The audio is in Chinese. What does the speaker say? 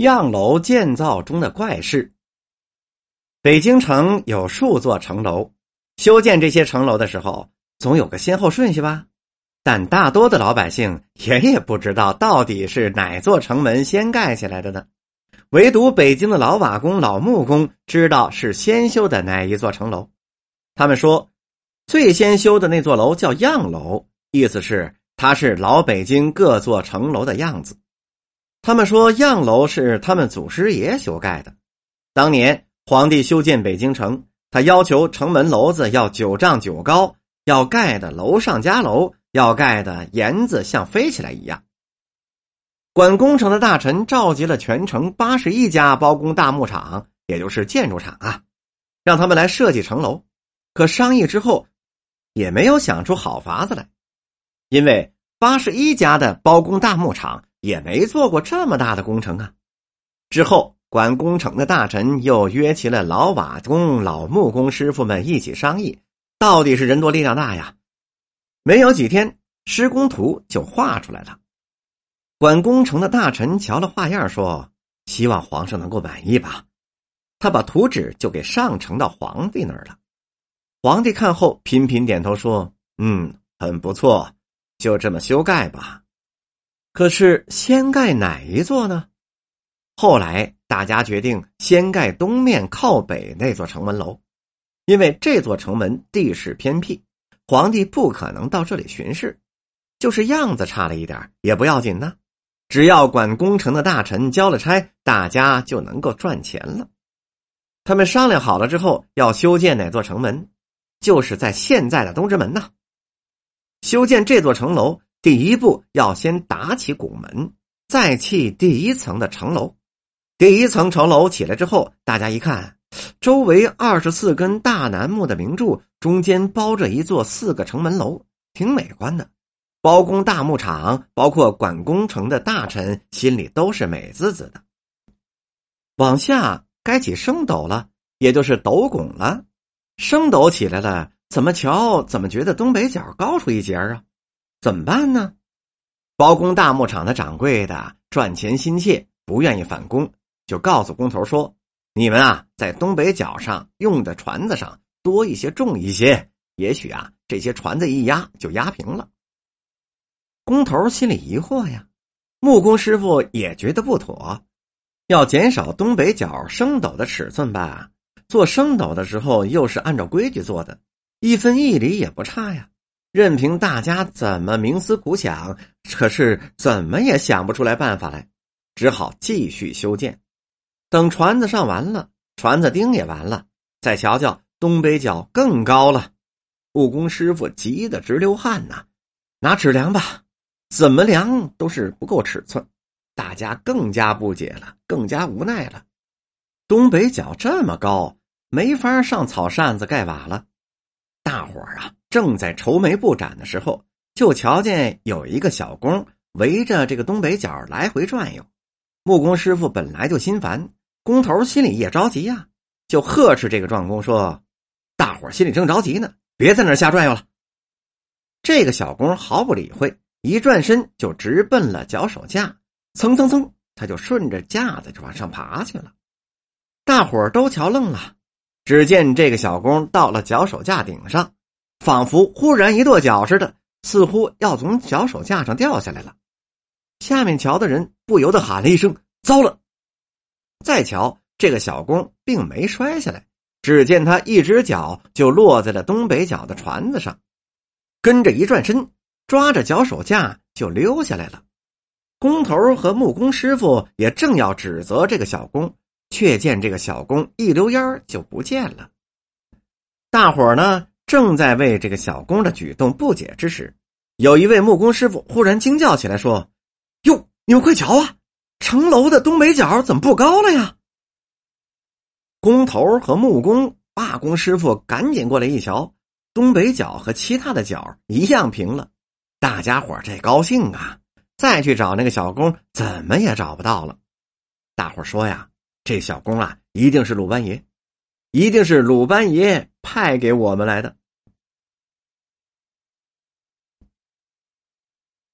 样楼建造中的怪事。北京城有数座城楼，修建这些城楼的时候，总有个先后顺序吧。但大多的老百姓也也不知道到底是哪座城门先盖起来的呢。唯独北京的老瓦工、老木工知道是先修的哪一座城楼。他们说，最先修的那座楼叫样楼，意思是它是老北京各座城楼的样子。他们说，样楼是他们祖师爷修盖的。当年皇帝修建北京城，他要求城门楼子要九丈九高，要盖的楼上加楼，要盖的檐子像飞起来一样。管工程的大臣召集了全城八十一家包工大木厂，也就是建筑厂啊，让他们来设计城楼。可商议之后，也没有想出好法子来，因为八十一家的包工大木厂。也没做过这么大的工程啊！之后，管工程的大臣又约齐了老瓦工、老木工师傅们一起商议，到底是人多力量大呀？没有几天，施工图就画出来了。管工程的大臣瞧了画样，说：“希望皇上能够满意吧。”他把图纸就给上呈到皇帝那儿了。皇帝看后频频点头说：“嗯，很不错，就这么修盖吧。”可是先盖哪一座呢？后来大家决定先盖东面靠北那座城门楼，因为这座城门地势偏僻，皇帝不可能到这里巡视，就是样子差了一点也不要紧呢。只要管工程的大臣交了差，大家就能够赚钱了。他们商量好了之后，要修建哪座城门，就是在现在的东直门呐。修建这座城楼。第一步要先打起拱门，再砌第一层的城楼。第一层城楼起来之后，大家一看，周围二十四根大楠木的明柱，中间包着一座四个城门楼，挺美观的。包工大木厂，包括管工程的大臣，心里都是美滋滋的。往下该起升斗了，也就是斗拱了。升斗起来了，怎么瞧怎么觉得东北角高出一截啊？怎么办呢？包工大木厂的掌柜的赚钱心切，不愿意返工，就告诉工头说：“你们啊，在东北角上用的船子上多一些，重一些，也许啊，这些船子一压就压平了。”工头心里疑惑呀，木工师傅也觉得不妥，要减少东北角升斗的尺寸吧？做升斗的时候又是按照规矩做的，一分一厘也不差呀。任凭大家怎么冥思苦想，可是怎么也想不出来办法来，只好继续修建。等船子上完了，船子钉也完了，再瞧瞧东北角更高了。木工师傅急得直流汗呐，拿尺量吧，怎么量都是不够尺寸。大家更加不解了，更加无奈了。东北角这么高，没法上草扇子盖瓦了。大伙儿啊！正在愁眉不展的时候，就瞧见有一个小工围着这个东北角来回转悠。木工师傅本来就心烦，工头心里也着急呀，就呵斥这个壮工说：“大伙心里正着急呢，别在那瞎转悠了。”这个小工毫不理会，一转身就直奔了脚手架，蹭蹭蹭，他就顺着架子就往上爬去了。大伙儿都瞧愣了，只见这个小工到了脚手架顶上。仿佛忽然一跺脚似的，似乎要从脚手架上掉下来了。下面瞧的人不由得喊了一声：“糟了！”再瞧这个小工并没摔下来，只见他一只脚就落在了东北角的船子上，跟着一转身，抓着脚手架就溜下来了。工头和木工师傅也正要指责这个小工，却见这个小工一溜烟就不见了。大伙儿呢？正在为这个小工的举动不解之时，有一位木工师傅忽然惊叫起来说：“哟，你们快瞧啊，城楼的东北角怎么不高了呀？”工头和木工、罢工师傅赶紧过来一瞧，东北角和其他的角一样平了。大家伙这高兴啊！再去找那个小工，怎么也找不到了。大伙说呀：“这小工啊，一定是鲁班爷，一定是鲁班爷派给我们来的。”